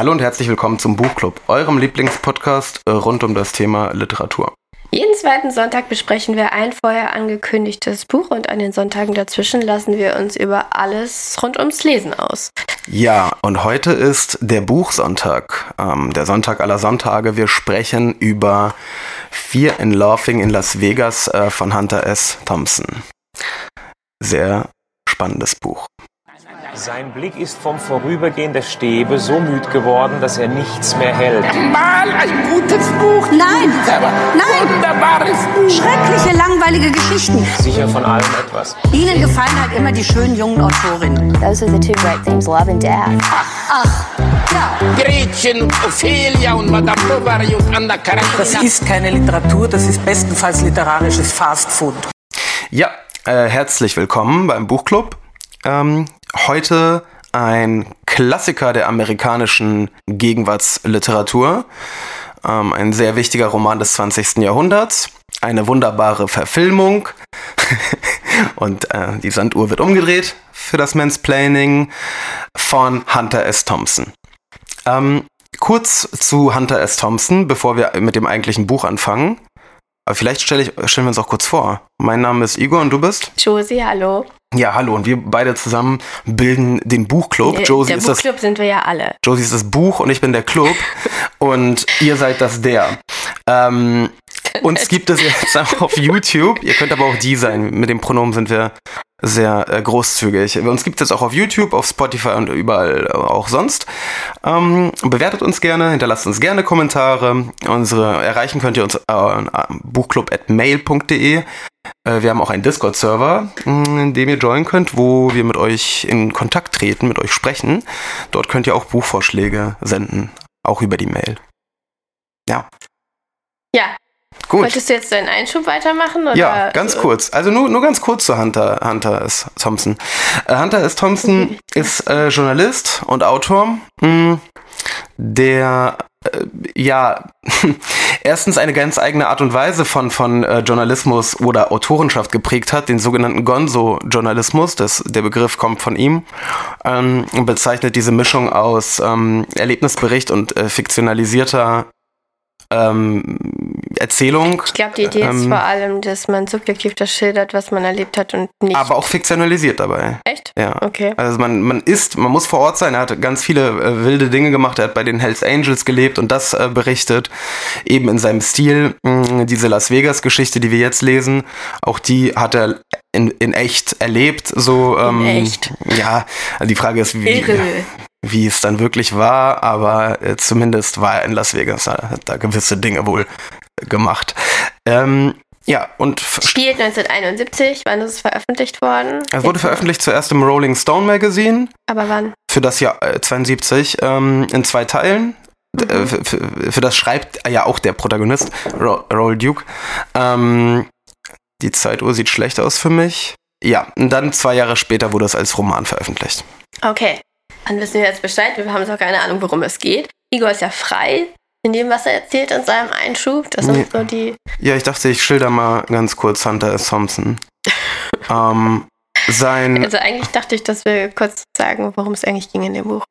Hallo und herzlich willkommen zum Buchclub, eurem Lieblingspodcast äh, rund um das Thema Literatur. Jeden zweiten Sonntag besprechen wir ein vorher angekündigtes Buch und an den Sonntagen dazwischen lassen wir uns über alles rund ums Lesen aus. Ja, und heute ist der Buchsonntag, ähm, der Sonntag aller Sonntage. Wir sprechen über Fear in Laughing in Las Vegas äh, von Hunter S. Thompson. Sehr spannendes Buch. Sein Blick ist vom Vorübergehen der Stäbe so müd geworden, dass er nichts mehr hält. Mal ein gutes Buch. Nein, nein, Wunderbares Buch. schreckliche, langweilige Geschichten. Sicher von allem etwas. Ihnen gefallen halt immer die schönen jungen Autorinnen. Those are the two great themes, love and death. Ja, Gretchen und Ophelia und Madame Bovary und Anna Karenina. Das ist keine Literatur, das ist bestenfalls literarisches Fastfood. Ja, äh, herzlich willkommen beim Buchclub. Ähm, heute ein Klassiker der amerikanischen Gegenwartsliteratur. Ähm, ein sehr wichtiger Roman des 20. Jahrhunderts. Eine wunderbare Verfilmung. Und äh, die Sanduhr wird umgedreht für das Mansplaining von Hunter S. Thompson. Ähm, kurz zu Hunter S. Thompson, bevor wir mit dem eigentlichen Buch anfangen. Aber vielleicht stelle ich, stellen wir uns auch kurz vor. Mein Name ist Igor und du bist? Josie, hallo. Ja, hallo. Und wir beide zusammen bilden den Buchclub. Äh, Josie der ist, das, Buchclub sind wir ja alle. Josie ist das Buch und ich bin der Club. und ihr seid das der. Ähm, uns gibt es jetzt auch auf YouTube. Ihr könnt aber auch die sein. Mit dem Pronomen sind wir sehr äh, großzügig. Uns gibt es jetzt auch auf YouTube, auf Spotify und überall äh, auch sonst. Ähm, bewertet uns gerne, hinterlasst uns gerne Kommentare. Unsere erreichen könnt ihr uns äh, buchclub.mail.de. Äh, wir haben auch einen Discord-Server, mh, in dem ihr joinen könnt, wo wir mit euch in Kontakt treten, mit euch sprechen. Dort könnt ihr auch Buchvorschläge senden, auch über die Mail. Ja, Ja, gut. wolltest du jetzt deinen Einschub weitermachen? Oder? Ja, ganz kurz. Also nur, nur ganz kurz zu Hunter, Hunter S. Thompson. Äh, Hunter S. Thompson ist äh, Journalist und Autor, mh, der äh, ja erstens eine ganz eigene Art und Weise von, von äh, Journalismus oder Autorenschaft geprägt hat, den sogenannten Gonzo-Journalismus. Der Begriff kommt von ihm ähm, und bezeichnet diese Mischung aus ähm, Erlebnisbericht und äh, fiktionalisierter ähm, Erzählung. Ich glaube, die Idee ist Ähm, vor allem, dass man subjektiv das schildert, was man erlebt hat und nicht. aber auch fiktionalisiert dabei. Echt? Ja. Okay. Also man, man ist, man muss vor Ort sein. Er hat ganz viele äh, wilde Dinge gemacht. Er hat bei den Hells Angels gelebt und das äh, berichtet. Eben in seinem Stil. Mh, diese Las Vegas-Geschichte, die wir jetzt lesen, auch die hat er in, in echt erlebt. So, ähm, echt? Ja, also die Frage ist, wie, Irre. Wie es dann wirklich war, aber äh, zumindest war er in Las Vegas, er hat da gewisse Dinge wohl gemacht. Ähm, ja, und Spielt 1971, wann ist es veröffentlicht worden? es wurde veröffentlicht zuerst im Rolling Stone Magazine Aber wann? für das Jahr äh, 72 ähm, in zwei Teilen. Äh, Für, für, für das schreibt ja auch der Protagonist, Ro Roll Duke. Ähm, die Zeituhr sieht schlecht aus für mich. Ja, und dann zwei Jahre später wurde es als Roman veröffentlicht. Okay. Dann wissen wir jetzt Bescheid. Wir haben jetzt auch keine Ahnung, worum es geht. Igor ist ja frei in dem, was er erzählt in seinem Einschub. Das sind so die. Ja, ich dachte, ich schilder mal ganz kurz Hunter S. Thompson. ähm, sein, Also eigentlich dachte ich, dass wir kurz sagen, worum es eigentlich ging in dem Buch.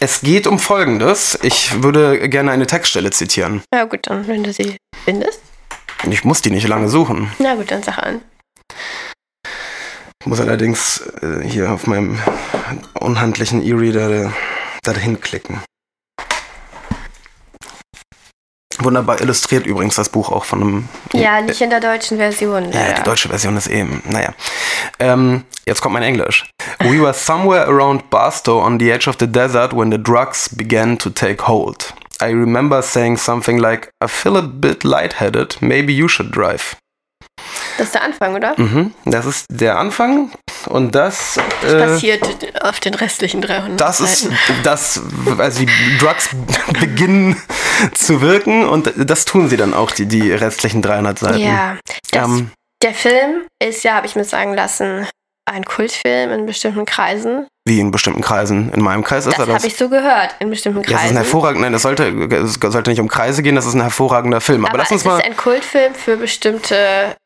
es geht um Folgendes. Ich würde gerne eine Textstelle zitieren. Ja gut, dann wenn du sie findest. Ich muss die nicht lange suchen. Na gut, dann sag an. Ich muss allerdings äh, hier auf meinem unhandlichen E-Reader da hinklicken. Wunderbar illustriert übrigens das Buch auch von einem. Ja, nicht in der deutschen Version. Ja, leider. die deutsche Version ist eben, naja. Ähm, jetzt kommt mein Englisch. We were somewhere around Barstow on the edge of the desert when the drugs began to take hold. I remember saying something like, I feel a bit lightheaded, maybe you should drive. Das ist der Anfang, oder? Mhm, das ist der Anfang und das... Was äh, passiert auf den restlichen 300 Das ist Seiten? das, also die Drugs beginnen zu wirken und das tun sie dann auch, die, die restlichen 300 Seiten. Ja, das, Ähm, der Film ist ja, habe ich mir sagen lassen, ein Kultfilm in bestimmten Kreisen. wie in bestimmten Kreisen. In meinem Kreis ist Das er habe ich so gehört, in bestimmten Ja, es ist Kreisen. ein hervorragender, nein, das sollte, es sollte nicht um Kreise gehen, das ist ein hervorragender Film. Aber, Aber lass uns es mal. ist ein Kultfilm für bestimmte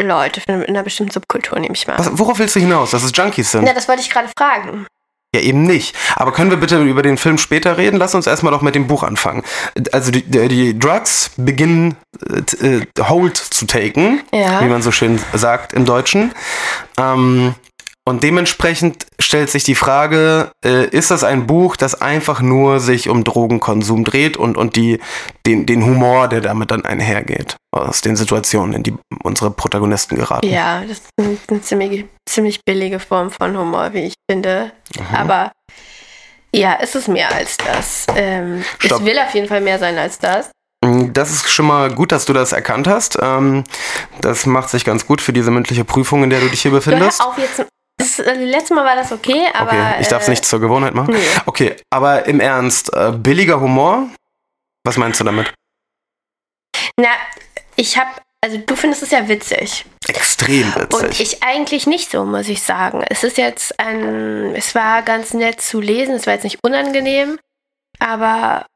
Leute, in einer bestimmten Subkultur, nehme ich mal. Was, worauf willst du hinaus? Dass es Junkies sind? Ja, das wollte ich gerade fragen. Ja, eben nicht. Aber können wir bitte über den Film später reden? Lass uns erstmal doch mit dem Buch anfangen. Also die, die Drugs beginnen äh, äh, Hold zu taken, Ja. wie man so schön sagt im Deutschen. Ähm, und dementsprechend stellt sich die Frage, äh, ist das ein Buch, das einfach nur sich um Drogenkonsum dreht und, und die, den, den Humor, der damit dann einhergeht, aus den Situationen, in die unsere Protagonisten geraten? Ja, das ist eine, eine ziemlich, ziemlich billige Form von Humor, wie ich finde. Mhm. Aber ja, es ist mehr als das. Ähm, es will auf jeden Fall mehr sein als das. Das ist schon mal gut, dass du das erkannt hast. Ähm, das macht sich ganz gut für diese mündliche Prüfung, in der du dich hier Du befindest. hör auf jetzt. Das, äh, letztes Mal war das okay, aber. Okay, ich darf es äh, nicht zur Gewohnheit machen. nee. Okay, aber im Ernst, äh, billiger Humor? Was meinst du damit? Na, ich hab. Also, du findest es ja witzig. Extrem Und witzig. ich eigentlich nicht so, muss ich sagen. Es ist jetzt ein. Es war ganz nett zu lesen, es war jetzt nicht unangenehm, aber.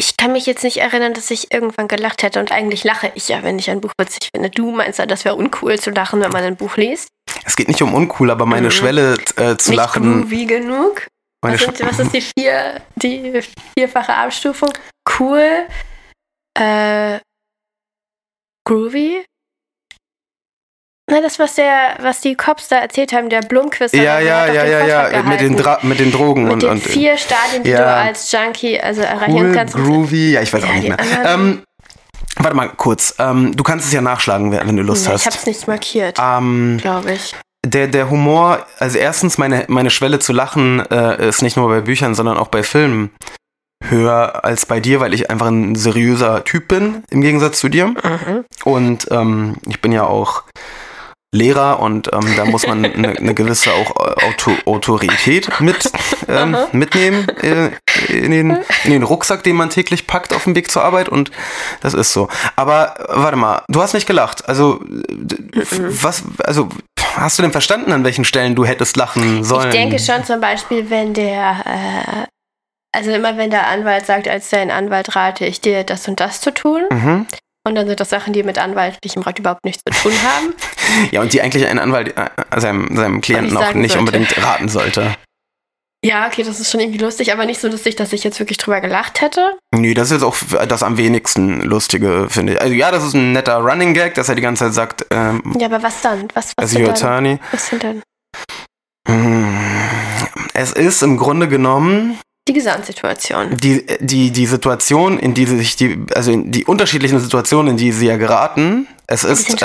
Ich kann mich jetzt nicht erinnern, dass ich irgendwann gelacht hätte und eigentlich lache ich ja, wenn ich ein Buch witzig finde. Du meinst ja, das wäre uncool zu lachen, wenn man ein Buch liest. Es geht nicht um uncool, aber meine Mhm. Schwelle äh, zu nicht lachen. groovy genug. Was, sind, was ist die vier, die vierfache Abstufung? Cool, äh, groovy. Na, das, was der, was die Cops da erzählt haben, der Blumquist. ja, ja, ja, ja, ja, mit den. Dra mit den Drogen Mit und, den und vier Stadien, die ja. du als Junkie also erreichen cool, kannst. groovy, ja, ich weiß auch Ja, nicht die mehr. Ähm, warte mal kurz, ähm, du kannst es ja nachschlagen, wenn du Lust Nee, hast. ich hab's nicht markiert, ähm, glaube ich. der, der Humor, also erstens, meine, meine Schwelle zu lachen äh, ist nicht nur bei Büchern, sondern auch bei Filmen höher als bei dir, weil ich einfach ein seriöser Typ bin, im Gegensatz zu dir. Mhm. Und ähm, ich bin ja auch Lehrer und ähm, da muss man eine, eine gewisse auch Auto Autorität mit, ähm, mitnehmen äh, in, den, in den Rucksack, den man täglich packt auf dem Weg zur Arbeit und das ist so. Aber äh, warte mal, du hast nicht gelacht. Also was, also hast du denn verstanden, an welchen Stellen du hättest lachen sollen? Ich denke schon zum Beispiel, wenn der, äh, also immer wenn der Anwalt sagt, als dein Anwalt rate ich dir, das und das zu tun. Mhm. Und dann sind das Sachen, die mit anwaltlichem Rat überhaupt nichts zu tun haben. Ja, und die eigentlich ein Anwalt äh, seinem, seinem Klienten auch nicht sollte. unbedingt raten sollte. Ja, okay, das ist schon irgendwie lustig, aber nicht so lustig, dass ich jetzt wirklich drüber gelacht hätte. Nee, das ist jetzt auch das am wenigsten lustige, finde ich. Also ja, das ist ein netter Running Gag, dass er die ganze Zeit sagt, ähm, Ja, aber was dann? Was, was, as sind, dann, was sind dann Hm. Es ist im Grunde genommen die Gesamtsituation? die, die, die Situation, in die sich die, also die unterschiedlichen Situationen, in die sie ja geraten. Es ist,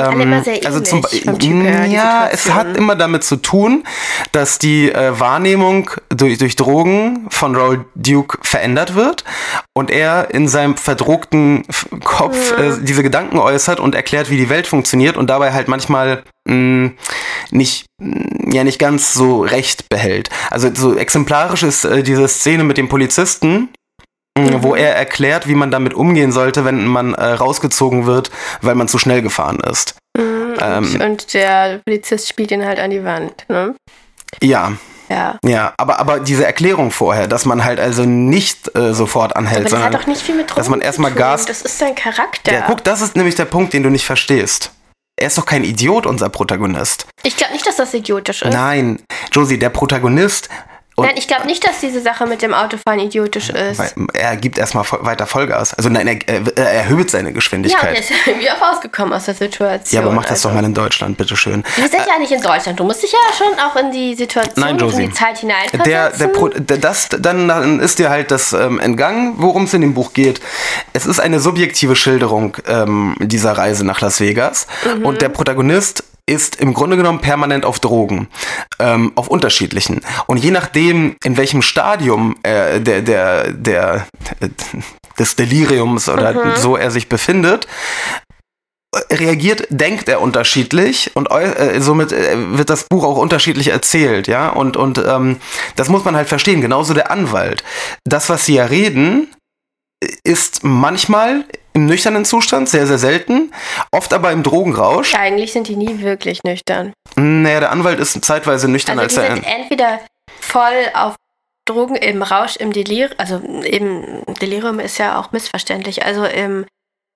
sehr also zum ja, es hat immer damit zu tun, dass die äh, Wahrnehmung durch, durch Drogen von Raoul Duke verändert wird und er in seinem verdruckten Kopf Mhm. äh, diese Gedanken äußert und erklärt, wie die Welt funktioniert und dabei halt manchmal mh, nicht, mh, ja, nicht ganz so recht behält. Also so exemplarisch ist äh, diese Szene mit dem Polizisten, mh, wo er erklärt, wie man damit umgehen sollte, wenn man äh, rausgezogen wird, weil man zu schnell gefahren ist. Mhm, Ähm. und, der Polizist spielt ihn halt an die Wand, ne? Ja, Ja. ja, aber, aber diese Erklärung vorher, dass man halt also nicht äh, sofort anhält, Aber das hat sondern doch nicht viel mit Drogen dass man erstmal. Gas- Das ist sein Charakter. Ja, guck, das ist nämlich der Punkt, den du nicht verstehst. Er ist doch kein Idiot, unser Protagonist. ich glaube nicht, dass das idiotisch ist. Nein, Josie, der Protagonist, und Nein, ich glaube nicht, dass diese Sache mit dem Autofahren idiotisch ist. er gibt erstmal weiter Vollgas. Also nein, er, er, er erhöht seine Ja, und Geschwindigkeit. er ist irgendwie auch rausgekommen aus der Situation. Ja, aber mach das also. doch mal in Deutschland, bitteschön. Wir sind ja nicht in Deutschland. Du musst dich ja schon auch in die Situation Nein, und in Josie. die Zeit hineinversetzen. Der, der Pro, das, dann, dann ist dir halt das ähm, entgangen, worum es in dem Buch geht. Es ist eine subjektive Schilderung ähm, dieser Reise nach Las Vegas. Mhm. Und der Protagonist ist im Grunde genommen permanent auf Drogen, ähm, auf unterschiedlichen. Und je nachdem, in welchem Stadium äh, der, der, der, des Deliriums oder Mhm. so er sich befindet, reagiert, denkt er unterschiedlich und äh, somit äh, wird das Buch auch unterschiedlich erzählt, ja. Und, und ähm, das muss man halt verstehen, genauso der Anwalt. Das, was sie ja reden, ist manchmal im nüchternen Zustand, sehr, sehr selten, oft aber im Drogenrausch. Eigentlich sind die nie wirklich nüchtern. Naja, der Anwalt ist zeitweise nüchtern, Also die als er. sind entweder voll auf Drogen im Rausch, im Delirium, also im Delirium ist ja auch missverständlich, also im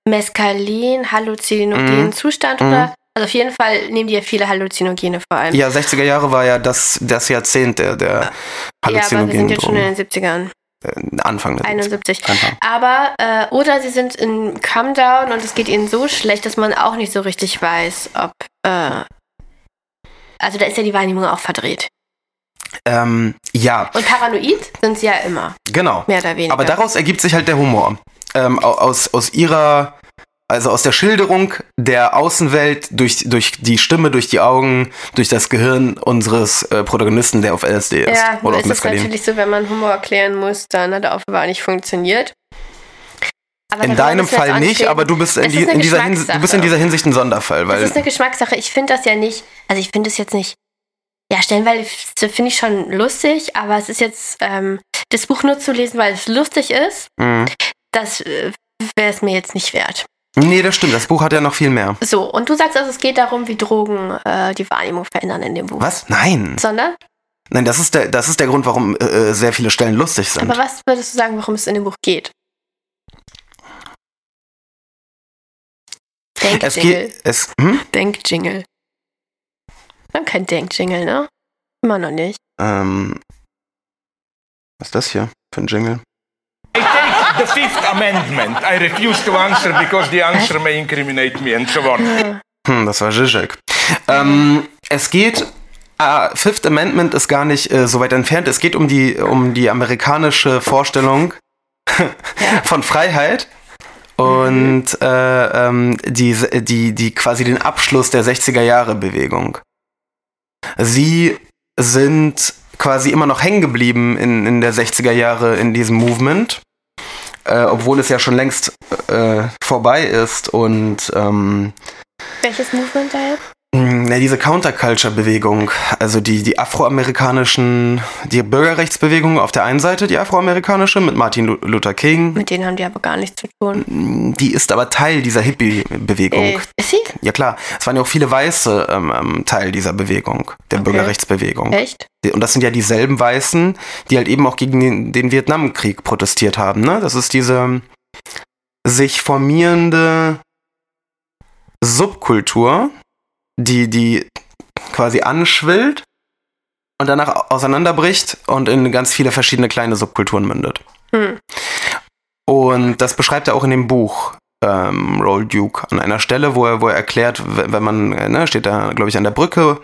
Mescalin, halluzinogenen Mhm. Zustand oder Also auf jeden Fall nehmen die ja viele Halluzinogene vor allem. Ja, 60er Jahre war ja das, das Jahrzehnt der, der Ja, aber wir sind halluzinogenen jetzt schon in den 70ern. Äh, Anfang der 71. Anfang. Aber, äh, oder sie sind in Come Down und es geht ihnen so schlecht, dass man auch nicht so richtig weiß, ob, äh, also da ist ja die Wahrnehmung auch verdreht. Ähm, ja, Und paranoid sind sie ja immer, genau. mehr oder weniger. Aber daraus ergibt sich halt der Humor. Ähm, au- aus, aus ihrer, also aus der Schilderung der Außenwelt durch, durch die Stimme, durch die Augen, durch das Gehirn unseres äh, Protagonisten, der auf LSD ist. ja, oder auf ist es Mescalin. natürlich so, wenn man Humor erklären muss, dann hat er offenbar nicht funktioniert. Aber In deinem Fall nicht, aber du bist in, die, in dieser Hinsicht, du bist in dieser Hinsicht ein Sonderfall, Das weil ist eine Geschmackssache. Ich finde das ja nicht, also ich finde es jetzt nicht, ja, stellenweise finde ich schon lustig, aber es ist jetzt, ähm, das Buch nur zu lesen, weil es lustig ist, Mhm. das äh, wäre es mir jetzt nicht wert. Nee, das stimmt. Das Buch hat ja noch viel mehr. So, und du sagst also, es geht darum, wie Drogen äh, die Wahrnehmung verändern in dem Buch. Was? Nein. Sondern? Nein, das ist der, das ist der Grund, warum äh, äh, sehr viele Stellen lustig sind. Aber was würdest du sagen, worum es in dem Buch geht? es Denkjingle. geht. Es, hm? Denkjingle. Wir haben kein Denkjingle, ne? Immer noch nicht. ähm, was ist das hier für ein Jingle? I take the Fifth Amendment. I refuse to answer because the answer may incriminate me and so on. Hm, das war Zizek. Ähm, es geht. Ah, Fifth Amendment ist gar nicht äh, so weit entfernt. Es geht um die, um die amerikanische Vorstellung von Freiheit und äh, ähm, die, die, die quasi den Abschluss der 60er Jahre Bewegung. Sie sind quasi immer noch hängen geblieben in, in der 60er Jahre in diesem Movement, äh, obwohl es ja schon längst äh, vorbei ist und ähm, Welches Movement da? Na, diese Counterculture-Bewegung, also die, die afroamerikanischen, die Bürgerrechtsbewegung auf der einen Seite, die afroamerikanische mit Martin Lu- Luther King, Mit denen haben die aber gar nichts zu tun. die ist aber Teil dieser Hippie-Bewegung. Äh, ist sie? Ja klar, es waren ja auch viele Weiße ähm, ähm, Teil dieser Bewegung, der Okay. Bürgerrechtsbewegung. Echt? Und das sind ja dieselben Weißen, die halt eben auch gegen den, den Vietnamkrieg protestiert haben. Ne? Das ist diese sich formierende Subkultur, die, die quasi anschwillt und danach auseinanderbricht und in ganz viele verschiedene kleine Subkulturen mündet. Hm. Und das beschreibt er auch in dem Buch ähm, Roll Duke an einer Stelle, wo er, wo er erklärt, wenn man, äh, ne, steht da, glaube ich, an der Brücke,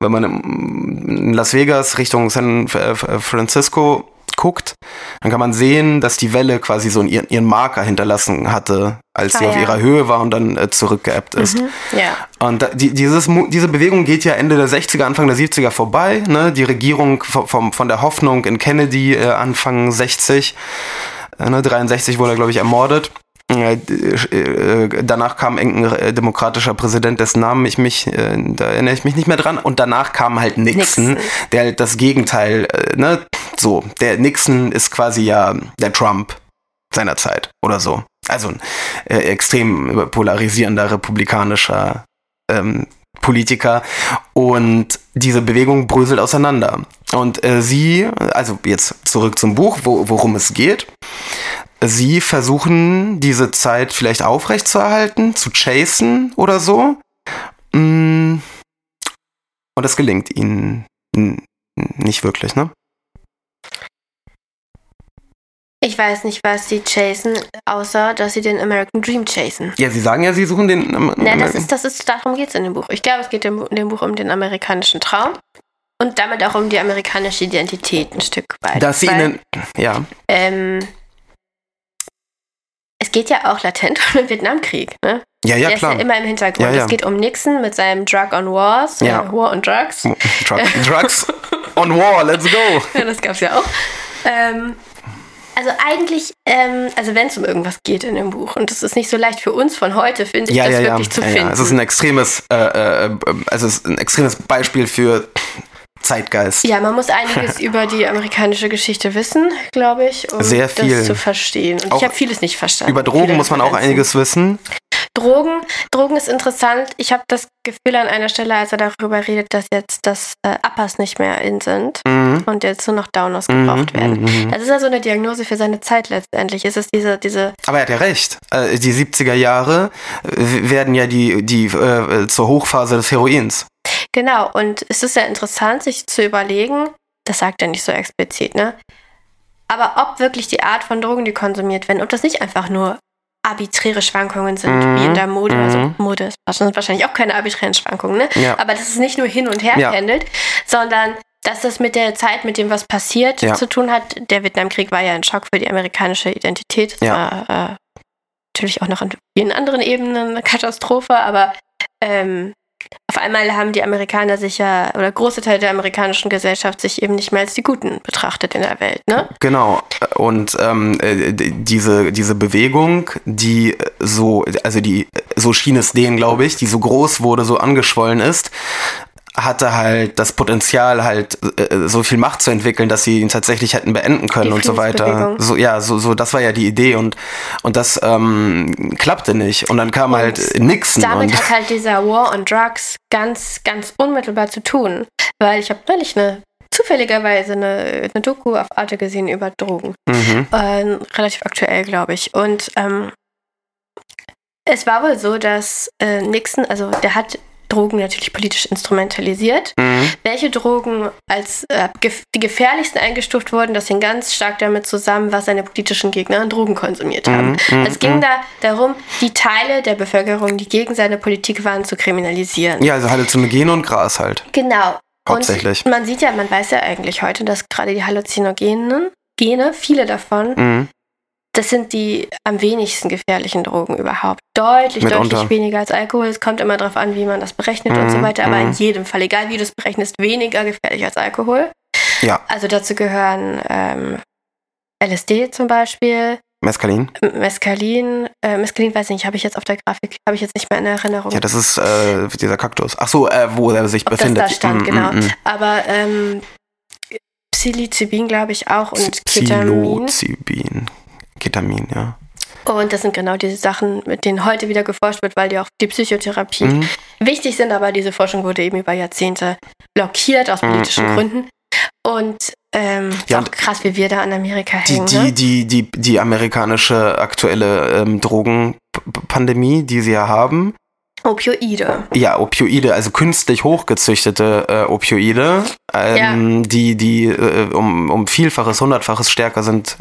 wenn man in Las Vegas Richtung San Francisco guckt, dann kann man sehen, dass die Welle quasi so ihren, ihren Marker hinterlassen hatte, als sie Ah, auf ja. ihrer Höhe war und dann äh, zurückgeebbt ist. Mhm. Ja. Und da, die, dieses, diese Bewegung geht ja Ende der 60er, Anfang der 70er vorbei. Ne? Die Regierung vom, vom, von der Hoffnung in Kennedy äh, Anfang 60, äh, ne? 63 wurde er, glaube ich, ermordet. Äh, äh, danach kam irgendein äh, demokratischer Präsident, dessen Namen ich mich, da erinnere ich mich nicht mehr dran. Und danach kam halt Nixon, Nixon. der halt das Gegenteil, ne, so, der Nixon ist quasi ja der Trump seiner Zeit oder so. Also ein äh, extrem polarisierender republikanischer ähm, Politiker und diese Bewegung bröselt auseinander. Und äh, sie, also jetzt zurück zum Buch, wo, worum es geht. Sie versuchen diese Zeit vielleicht aufrechtzuerhalten, zu chasen oder so. Mm. Und das gelingt ihnen nicht wirklich, ne? Ich weiß nicht, was sie chasen, außer dass sie den American Dream chasen. Ja, sie sagen ja, sie suchen den. ähm, Na, das ist, das ist, darum geht es in dem Buch. Ich glaube, es geht in dem Buch um den amerikanischen Traum und damit auch um die amerikanische Identität ein Stück weit. dass sie Weil, ihnen. Ja. ähm, es geht ja auch latent um den Vietnamkrieg. Ne? Ja, ja, Der klar. ist ja immer im Hintergrund. Ja, ja. Es geht um Nixon mit seinem Drug on Wars, Ja. äh, War on Drugs. Drug, Drugs on War, let's go. Ja, das gab's ja auch. Ähm, also eigentlich, ähm, also wenn es um irgendwas geht in dem Buch, und das ist nicht so leicht für uns von heute, finde ich, Ja, das ja, ja. wirklich zu ja, finden. ja. Es ist ein extremes, äh, äh, also es ist ein extremes Beispiel für Zeitgeist. Ja, man muss einiges über die amerikanische Geschichte wissen, glaube ich, um Sehr viel. das zu verstehen. Und Auch ich habe vieles nicht verstanden. Über Drogen muss man auch einiges wissen. Drogen, Drogen ist interessant. Ich habe das Gefühl an einer Stelle, als er darüber redet, dass jetzt das äh, Uppers nicht mehr in sind Mhm. und jetzt nur noch Downers gebraucht Mhm, werden. mhm, mhm. Das ist ja so eine Diagnose für seine Zeit letztendlich. Es ist diese, diese, Aber er hat ja recht. Äh, Die 70er Jahre äh, werden ja die, die äh, zur Hochphase des Heroins. genau. Und es ist ja interessant, sich zu überlegen, das sagt er nicht so explizit, ne? Aber ob wirklich die Art von Drogen, die konsumiert werden, ob das nicht einfach nur arbiträre Schwankungen sind, Mhm, wie in der Mode. Also mhm. Mode ist das sind wahrscheinlich auch keine arbiträren Schwankungen, ne? Ja. Aber dass es nicht nur hin und her Ja. pendelt, sondern dass das mit der Zeit, mit dem, was passiert, Ja. zu tun hat. Der Vietnamkrieg war ja ein Schock für die amerikanische Identität. Es Ja. war äh, natürlich auch noch in vielen anderen Ebenen eine Katastrophe, aber ähm, auf einmal haben die Amerikaner sich ja, oder große Teile der amerikanischen Gesellschaft sich eben nicht mehr als die Guten betrachtet in der Welt, ne? Genau. Und ähm, äh, diese, diese Bewegung, die äh, so, also die, so schien es denen, glaube ich, die so groß wurde, so angeschwollen ist, hatte halt das Potenzial, halt äh, so viel Macht zu entwickeln, dass sie ihn tatsächlich hätten beenden können und so weiter. So, ja, so, so, das war ja die Idee und, und das ähm, klappte nicht. Und dann kam Und halt Nixon Damit hat halt dieser War on Drugs ganz, ganz unmittelbar zu tun. Weil ich habe neulich eine, zufälligerweise eine, eine Doku auf Arte gesehen über Drogen. mhm. Äh, relativ aktuell, glaube ich. Und ähm, es war wohl so, dass äh, Nixon, also der hat Drogen natürlich politisch instrumentalisiert. Mhm. Welche Drogen als äh, gef die gefährlichsten eingestuft wurden, das hing ganz stark damit zusammen, was seine politischen Gegner an Drogen konsumiert haben. Mhm, mhm, es ging mhm. da darum, die Teile der Bevölkerung, die gegen seine Politik waren, zu kriminalisieren. Ja, also Halluzinogene und Gras halt. Genau. Hauptsächlich. Und man sieht ja, man weiß ja eigentlich heute, dass gerade die Halluzinogenen, Gene, viele davon, Mhm. Das sind die am wenigsten gefährlichen Drogen überhaupt. Deutlich, Mitunter. deutlich weniger als Alkohol. Es kommt immer darauf an, wie man das berechnet und so Mhm, weiter. Aber in mhm. jedem Fall, egal wie du es berechnest, weniger gefährlich als Alkohol. Ja. Also dazu gehören ähm, LSD zum Beispiel, Mescalin. Mescalin. Äh, Mescalin weiß ich nicht, habe ich jetzt auf der Grafik, habe ich jetzt nicht mehr in Erinnerung. Ja, das ist äh, dieser Kaktus. Ach so, äh, wo er sich ob das befindet. da stand, Mm, genau. mm, mm. Aber ähm, Psilocybin, glaube ich, auch und Ketamin. Psilocybin. Ketamin, ja. Und das sind genau diese Sachen, mit denen heute wieder geforscht wird, weil die auch die Psychotherapie Mhm. wichtig sind. Aber diese Forschung wurde eben über Jahrzehnte blockiert aus politischen Mhm. Gründen. Und ähm, Ja, auch krass, wie wir da in Amerika Die, hängen. die, ne? die, die, die amerikanische aktuelle ähm, Drogenpandemie, die sie ja haben. Opioide. Ja, Opioide, also künstlich hochgezüchtete äh, Opioide, ähm, die, die äh, um, um Vielfaches, Hundertfaches stärker sind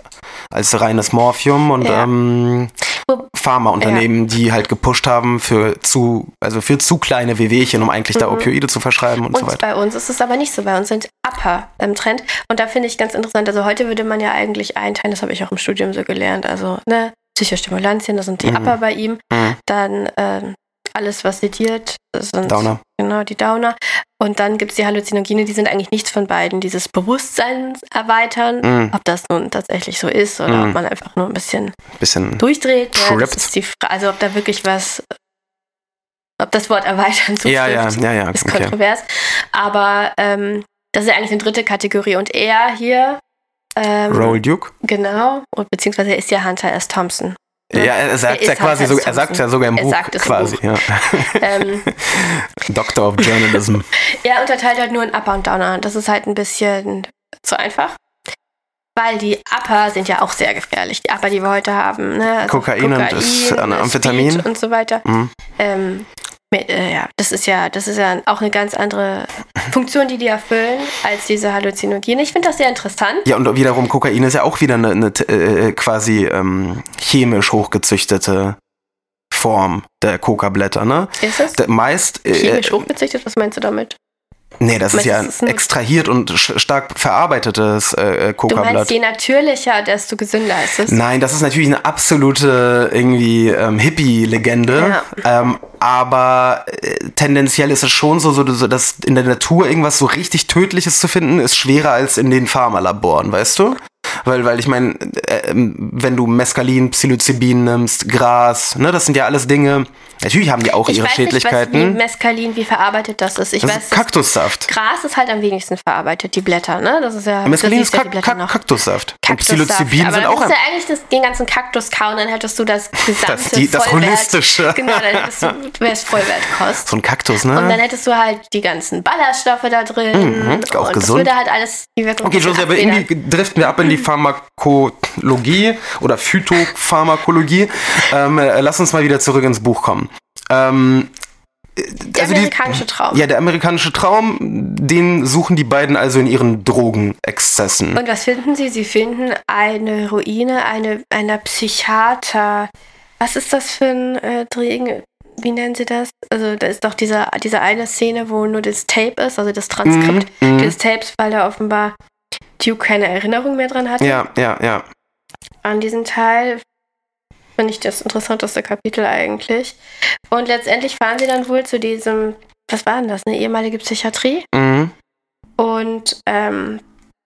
als reines Morphium und Ja. ähm, Pharmaunternehmen, die halt gepusht haben für zu, also für zu kleine Wehwehchen, um eigentlich da Mhm. Opioide zu verschreiben und, so Und weiter. bei uns ist es aber nicht so. Bei uns sind Upper im Trend. Und da finde ich ganz interessant. Also heute würde man ja eigentlich einteilen, das habe ich auch im Studium so gelernt. Also, ne, Psychostimulantien, das sind die Mhm. Upper bei ihm. Mhm. Dann ähm, alles, was sediert, das sind Downer. genau die Downer. Und dann gibt es die Halluzinogene, die sind eigentlich nichts von beiden. Dieses Bewusstsein erweitern, Mhm. ob das nun tatsächlich so ist oder Mhm. ob man einfach nur ein bisschen Bisschen. durchdreht. Ja, also ob da wirklich was, ob das Wort erweitern zutrifft Ja, ja, ja, ja. ist Okay. kontrovers. Aber ähm, das ist ja eigentlich eine dritte Kategorie. Und er hier, ähm, Roll Duke? genau, und beziehungsweise er ist ja Hunter S. Thompson. Ja, er sagt ja quasi halt so, er sagt ja sogar im Er Buch sagt es im quasi, Buch. ja. Ähm, Doctor of Journalism. er unterteilt halt nur in Upper und Downer. Das ist halt ein bisschen zu einfach. Weil die Upper sind ja auch sehr gefährlich. Die Upper, die wir heute haben. Ne? Also Kokain und das Amphetamin. Und so weiter. Mhm. Ähm, äh, ja, das ist ja, das ist ja auch eine ganz andere Funktion, die die erfüllen, als diese Halluzinogene. Ich finde das sehr interessant. Ja, und wiederum Kokain ist ja auch wieder eine, eine äh, quasi ähm, chemisch hochgezüchtete Form der Coca-Blätter, ne? Ist es? Meist. Äh, Chemisch hochgezüchtet? Was meinst du damit? Nee, das ist Meinst ja ist nur- extrahiert und stark verarbeitetes äh, Du meinst, Coca-Blatt. je natürlicher, desto gesünder ist es. Nein, das ist natürlich eine absolute irgendwie ähm, Hippie-Legende. Ähm, aber äh, tendenziell ist es schon so, so, so, dass in der Natur irgendwas so richtig Tödliches zu finden, ist schwerer als in den Pharmalaboren, weißt du? Weil, weil ich meine, äh, wenn du Mescalin, Psilocybin nimmst, Gras, ne, das sind ja alles Dinge. Natürlich haben die auch Ich ihre weiß nicht, was, wie Schädlichkeiten. Mescalin, wie verarbeitet das ist. Ich das weiß, ist Kaktussaft. Gras ist halt am wenigsten verarbeitet, die Blätter, ne? Das ist ja. Mescalin ist siehst ja Kak die Blätter Kak noch. Kaktussaft. Und Kaktussaft. Psilocybin Aber sind auch du eigentlich das, den ganzen Kaktus kauen, dann hättest du das gesamte Das- die- das Vollwert, Holistische. Genau, dann hättest du, wär's Vollwertkost. so ein Kaktus, Und dann ne? hättest du halt die ganzen Ballaststoffe da drin. Mhm, auch und das gesund. würde halt alles die Wirkung Okay, ein bisschen Jose, aber irgendwie driften wir ab in die Pharmakologie oder Phytopharmakologie. Ähm, äh, lass uns mal wieder zurück ins Buch kommen. Ähm, Der also die- amerikanische Traum. Ja, der amerikanische Traum, den suchen die beiden also in ihren Drogenexzessen. Und was finden sie? Sie finden eine Ruine eine, einer Psychiater. Was ist das für ein äh, Dregen? Wie nennen sie das? Also, da ist doch diese, diese eine Szene, wo nur das Tape ist, also das Transkript Mhm, mhm. des Tapes, weil er offenbar Duke keine Erinnerung mehr dran hatte Ja, ja, ja. an diesen Teil. Finde ich das interessanteste Kapitel eigentlich. Und letztendlich fahren sie dann wohl zu diesem, was war denn das, eine ehemalige Psychiatrie? Mhm. Und ähm,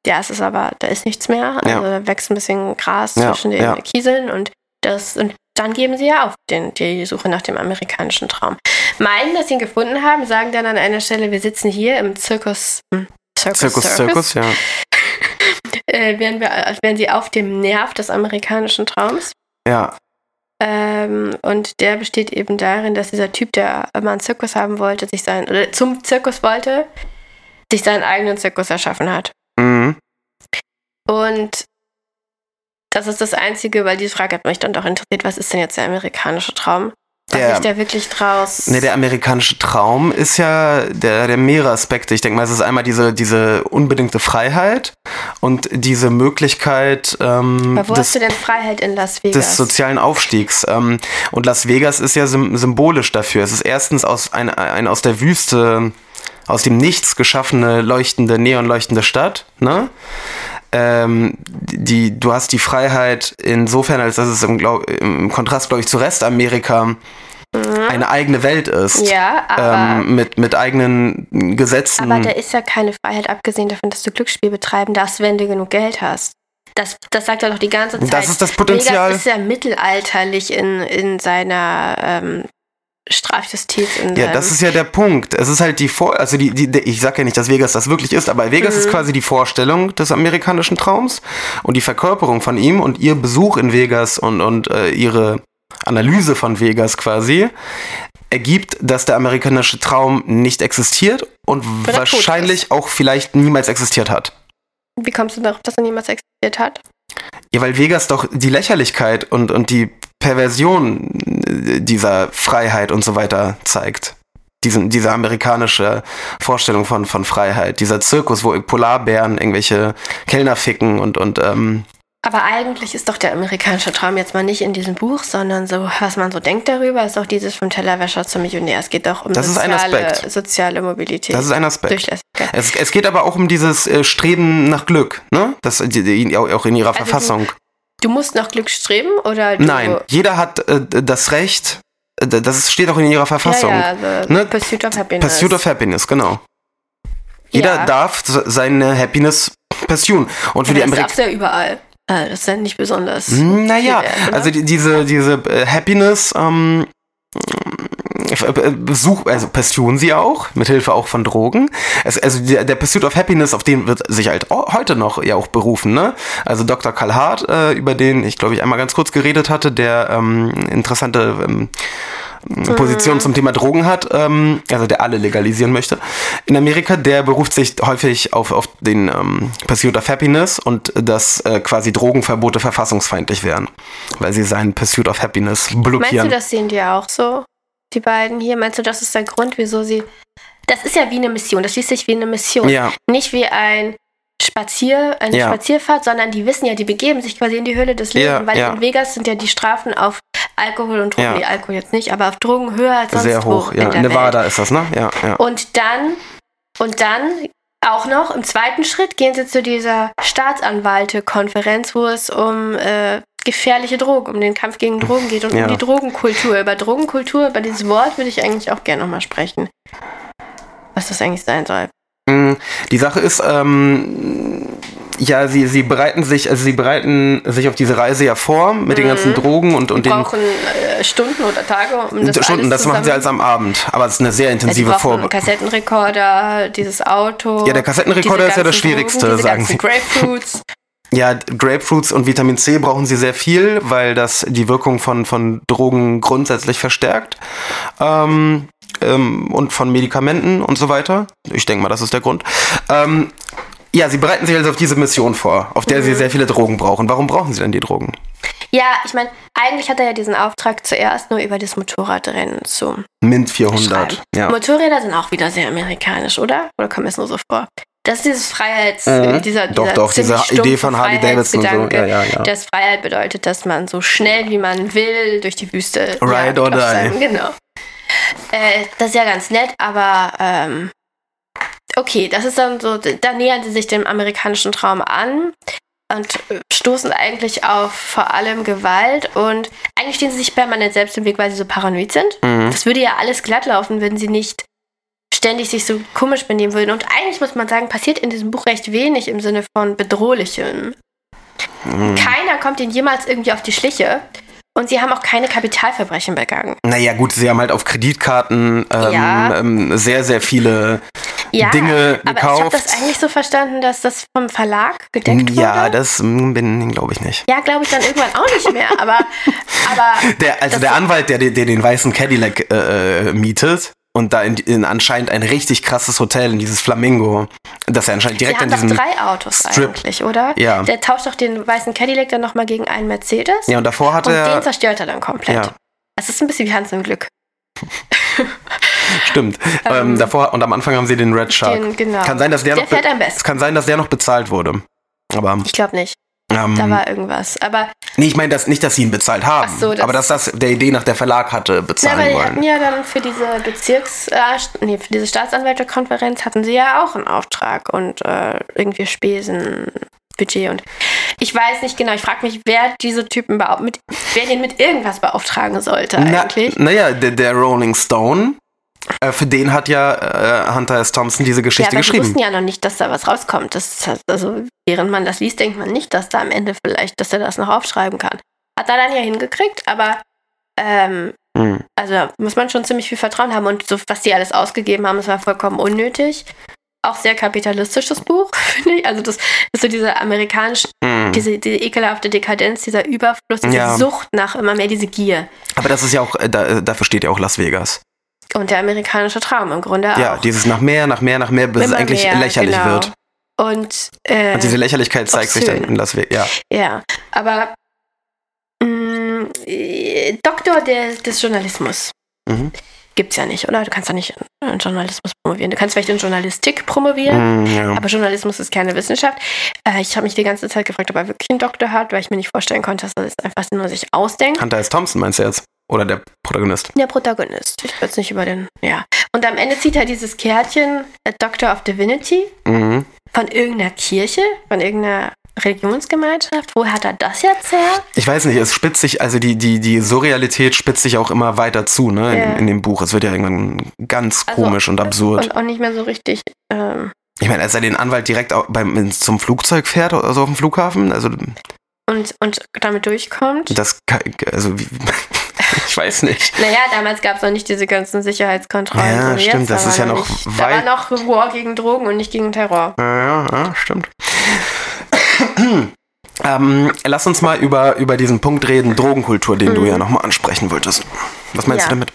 ja, es ist aber, da ist nichts mehr. Also Ja. da wächst ein bisschen Gras Ja, zwischen den ja. Kieseln und das und dann geben sie ja auf den, die Suche nach dem amerikanischen Traum. Meinen, dass sie ihn gefunden haben, sagen dann an einer Stelle, wir sitzen hier im Zirkus. hm, Circus, Zirkus, Circus, Zirkus, ja. Äh, wären, wir, als wären sie auf dem Nerv des amerikanischen Traums. Ja, Ähm, und der besteht eben darin, dass dieser Typ, der immer einen Zirkus haben wollte, sich sein, oder zum Zirkus wollte, sich seinen eigenen Zirkus erschaffen hat. mhm. Und das ist das Einzige, weil diese Frage hat mich dann doch interessiert, was ist denn jetzt der amerikanische Traum? Der- sich da wirklich draus. Ne, der amerikanische Traum ist ja der, der mehrere Aspekte. Ich denke mal, es ist einmal diese, diese unbedingte Freiheit und diese Möglichkeit ähm, Aber wo des, hast du denn Freiheit in Las Vegas? des sozialen Aufstiegs. Ähm, und Las Vegas ist ja sym symbolisch dafür. Es ist erstens aus ein, ein aus der Wüste, aus dem Nichts geschaffene, leuchtende, neonleuchtende Stadt. Ne? Ähm, die, du hast die Freiheit insofern, als dass es im, glaub, im Kontrast, glaube ich, zu Restamerika eine eigene Welt ist. Mhm. ja, aber, Ähm, mit, mit eigenen Gesetzen. aber da ist ja keine Freiheit, abgesehen davon, dass du Glücksspiel betreiben darfst, wenn du genug Geld hast. Das, das sagt er doch die ganze Zeit. Das ist das Potenzial. Vegas ist ja mittelalterlich in, in seiner ähm, Strafjustiz. In Ja, das ist ja der Punkt. Es ist halt die Vor, also die, die, ich sag ja nicht, dass Vegas das wirklich ist, aber Vegas Mhm. ist quasi die Vorstellung des amerikanischen Traums und die Verkörperung von ihm und ihr Besuch in Vegas und, und äh, ihre Analyse von Vegas quasi ergibt, dass der amerikanische Traum nicht existiert und Oder wahrscheinlich auch vielleicht niemals existiert hat. Wie kommst du darauf, dass er niemals existiert hat? Ja, weil Vegas doch die Lächerlichkeit und, und die Perversion äh, dieser Freiheit und so weiter zeigt. Diesen, diese amerikanische Vorstellung von, von Freiheit. Dieser Zirkus, wo Polarbären irgendwelche Kellner ficken und, und ähm, Aber eigentlich ist doch der amerikanische Traum jetzt mal nicht in diesem Buch, sondern so, was man so denkt darüber, ist doch dieses vom Tellerwäscher zum Millionär. Es geht doch um soziale, soziale Mobilität. das ist ein Aspekt. Es, es geht aber auch um dieses äh, Streben nach Glück, ne? Das die, die, auch in ihrer Also Verfassung. Du musst nach Glück streben oder du. Nein, jeder hat äh, das Recht, äh, das steht auch in ihrer Verfassung. Ja, ja, the Ne? Pursuit of Happiness. Pursuit of Happiness, genau. Jeder Ja. darf se- seine Happiness pursuen. Und für die das Amerikaner. darfst du ja überall. Äh, Das ist ja nicht besonders. Naja, wert, oder? also die, diese, diese äh, Happiness, ähm, äh, äh, Such, also pursuen sie auch, mit Hilfe auch von Drogen. Es, also der, der Pursuit of Happiness, auf den wird sich halt heute noch ja auch berufen, ne? Also Dr. Karl Hart, äh, über den ich glaube ich einmal ganz kurz geredet hatte, der ähm, interessante ähm, Position zum Thema Drogen hat, ähm, also der alle legalisieren möchte. In Amerika, der beruft sich häufig auf, auf den ähm, Pursuit of Happiness und dass äh, quasi Drogenverbote verfassungsfeindlich wären, weil sie seinen Pursuit of Happiness Meinst du, blockieren. das sehen die auch so? Die beiden hier? Meinst du, das ist der Grund, wieso sie. Das ist ja wie eine Mission. Das liest sich wie eine Mission. ja, Nicht wie ein Spazier, eine Ja. Spazierfahrt, sondern die wissen ja, die begeben sich quasi in die Höhle des Lebens, Ja, weil ja. in Vegas sind ja die Strafen auf Alkohol und Drogen, nee, Alkohol jetzt nicht, aber auf Drogen höher als sonst sehr hoch. in Ja, der Nevada Welt. ist das, ne? Ja, ja. Und dann, und dann auch noch im zweiten Schritt gehen sie zu dieser Staatsanwalte-Konferenz, wo es um äh, gefährliche Drogen, um den Kampf gegen Drogen geht und um die Drogenkultur. Über Drogenkultur, über dieses Wort würde ich eigentlich auch gerne nochmal sprechen. Was das eigentlich sein soll. Mm, Die Sache ist, ähm, ja, sie, sie bereiten sich, also sie bereiten sich auf diese Reise ja vor mit den ganzen Drogen und, und Die den brauchen äh, Stunden oder Tage, um das Stunden, das machen sie alles am Abend. Aber es ist eine sehr ja, intensive brauchen Vor. einen Kassettenrekorder, dieses Auto. Ja, der Kassettenrekorder ist ja das Schwierigste, Drogen, sagen sie. Grapefruits. Ja, Grapefruits und Vitamin C brauchen sie sehr viel, weil das die Wirkung von, von Drogen grundsätzlich verstärkt. Ähm, ähm, und von Medikamenten und so weiter. Ich denke mal, das ist der Grund. Ähm, ja, sie bereiten sich also auf diese Mission vor, auf der sie Mhm. sehr viele Drogen brauchen. Warum brauchen sie denn die Drogen? Ja, ich meine, eigentlich hat er ja diesen Auftrag zuerst nur über das Motorradrennen zu Mint 400. schreiben. Ja. Motorräder sind auch wieder sehr amerikanisch, oder? Oder kommt mir es nur so vor? Das ist dieses Freiheits... Mhm. Dieser, Doch, dieser doch, diese Idee von Harley Davidson und so. Ja, ja, ja. Dass Freiheit bedeutet, dass man so schnell wie man will durch die Wüste... Ride or die. Genau. Äh, das ist ja ganz nett, aber... Ähm, okay, das ist dann so... Da nähern sie sich dem amerikanischen Traum an und stoßen eigentlich auf vor allem Gewalt und eigentlich stehen sie sich permanent selbst im Weg, weil sie so paranoid sind. Mhm. Das würde ja alles glatt laufen, wenn sie nicht ständig sich so komisch benehmen würden. Und eigentlich muss man sagen, passiert in diesem Buch recht wenig im Sinne von bedrohlichem. Mhm. Keiner kommt ihnen jemals irgendwie auf die Schliche. Und sie haben auch keine Kapitalverbrechen begangen. Naja, gut, sie haben halt auf Kreditkarten ähm, Ja. ähm, sehr, sehr viele Ja, Dinge aber ich habe gekauft. das eigentlich so verstanden, dass das vom Verlag gedeckt wurde. ja, das mm, bin glaube ich nicht. ja, glaube ich dann irgendwann auch nicht mehr. Aber, aber Der, also der Anwalt, der, der den weißen Cadillac äh, mietet und da in, in anscheinend ein richtig krasses Hotel in dieses Flamingo, das er anscheinend direkt an diesem drei Autos Strip. eigentlich, oder? Ja. Der tauscht doch den weißen Cadillac dann nochmal gegen einen Mercedes. ja und davor hatte und den er zerstört er dann komplett. Ja. Es ist ein bisschen wie Hans im Glück. stimmt ähm, Ähm, davor und am Anfang haben sie den Red Shark. Den, genau. Kann sein, dass der, Der noch fährt am besten. Es kann sein, dass der noch bezahlt wurde. Aber Ich glaube nicht. Ähm, Da war irgendwas. Aber nee, ich meine das nicht, dass sie ihn bezahlt haben, so, das- aber dass das der Idee nach der Verlag hatte na, bezahlen aber die wollen. hatten ja dann für diese Bezirks, äh, nee, für diese Staatsanwaltekonferenz hatten sie ja auch einen Auftrag und äh, irgendwie Spesen, Budget und ich weiß nicht genau. Ich frage mich, wer diese Typen mit, wer den mit irgendwas beauftragen sollte Na, eigentlich. naja, der, der Rolling Stone, äh, für den hat ja äh, Hunter S. Thompson diese ja, Geschichte aber sie geschrieben. wussten ja noch nicht, dass da was rauskommt. Das, ist- also, während man das liest, denkt man nicht, dass da am Ende vielleicht, dass er das noch aufschreiben kann. Hat er dann ja hingekriegt, aber ähm, Hm. also da muss man schon ziemlich viel Vertrauen haben. Und so, was die alles ausgegeben haben, das war vollkommen unnötig. Auch sehr kapitalistisches Buch, finde ich. Also das ist so diese amerikanische, Hm. diese, diese ekelhafte Dekadenz, dieser Überfluss, diese Ja. Sucht nach immer mehr diese Gier. Aber das ist ja auch, äh, da, äh, dafür steht ja auch Las Vegas. Und der amerikanische Traum im Grunde Ja, auch. dieses nach mehr, nach mehr, nach mehr, bis es Immer eigentlich mehr, lächerlich genau. wird. Und, äh, Und diese Lächerlichkeit zeigt sich dann in Las Vegas. Ja. Ja, aber mh, äh, Doktor des, des Journalismus Mhm. gibt's ja nicht, oder? Du kannst ja nicht in Journalismus promovieren. Du kannst vielleicht in Journalistik promovieren, Mm, ja. aber Journalismus ist keine Wissenschaft. Äh, ich habe mich die ganze Zeit gefragt, ob er wirklich einen Doktor hat, weil ich mir nicht vorstellen konnte, dass er das einfach nur sich ausdenkt. Hunter S. Thompson meinst du jetzt? Oder der Protagonist? Der Protagonist. Ich jetzt nicht über den. Ja. Und am Ende zieht er dieses Kärtchen, äh, Doctor of Divinity, Mhm. von irgendeiner Kirche, von irgendeiner Religionsgemeinschaft. Wo hat er das jetzt her? Ich weiß nicht, es spitzt sich, also die, die, die Surrealität spitzt sich auch immer weiter zu, ne, in, in dem Buch. Es wird ja irgendwann ganz Also, komisch und absurd. Und auch nicht mehr so richtig. Ähm, Ich meine, als er den Anwalt direkt beim, zum Flugzeug fährt, also auf dem Flughafen, also und, und damit durchkommt. das, ka- also wie, ich weiß nicht. Naja, damals gab es noch nicht diese ganzen Sicherheitskontrollen. Ja, so stimmt, das Da ist ja noch nicht, Da weit- war noch War gegen Drogen und nicht gegen Terror. Ja, ja, ja stimmt. ähm, lass uns mal über, über diesen Punkt reden, Drogenkultur, den du Mhm. ja nochmal ansprechen wolltest. Was meinst Ja. du damit?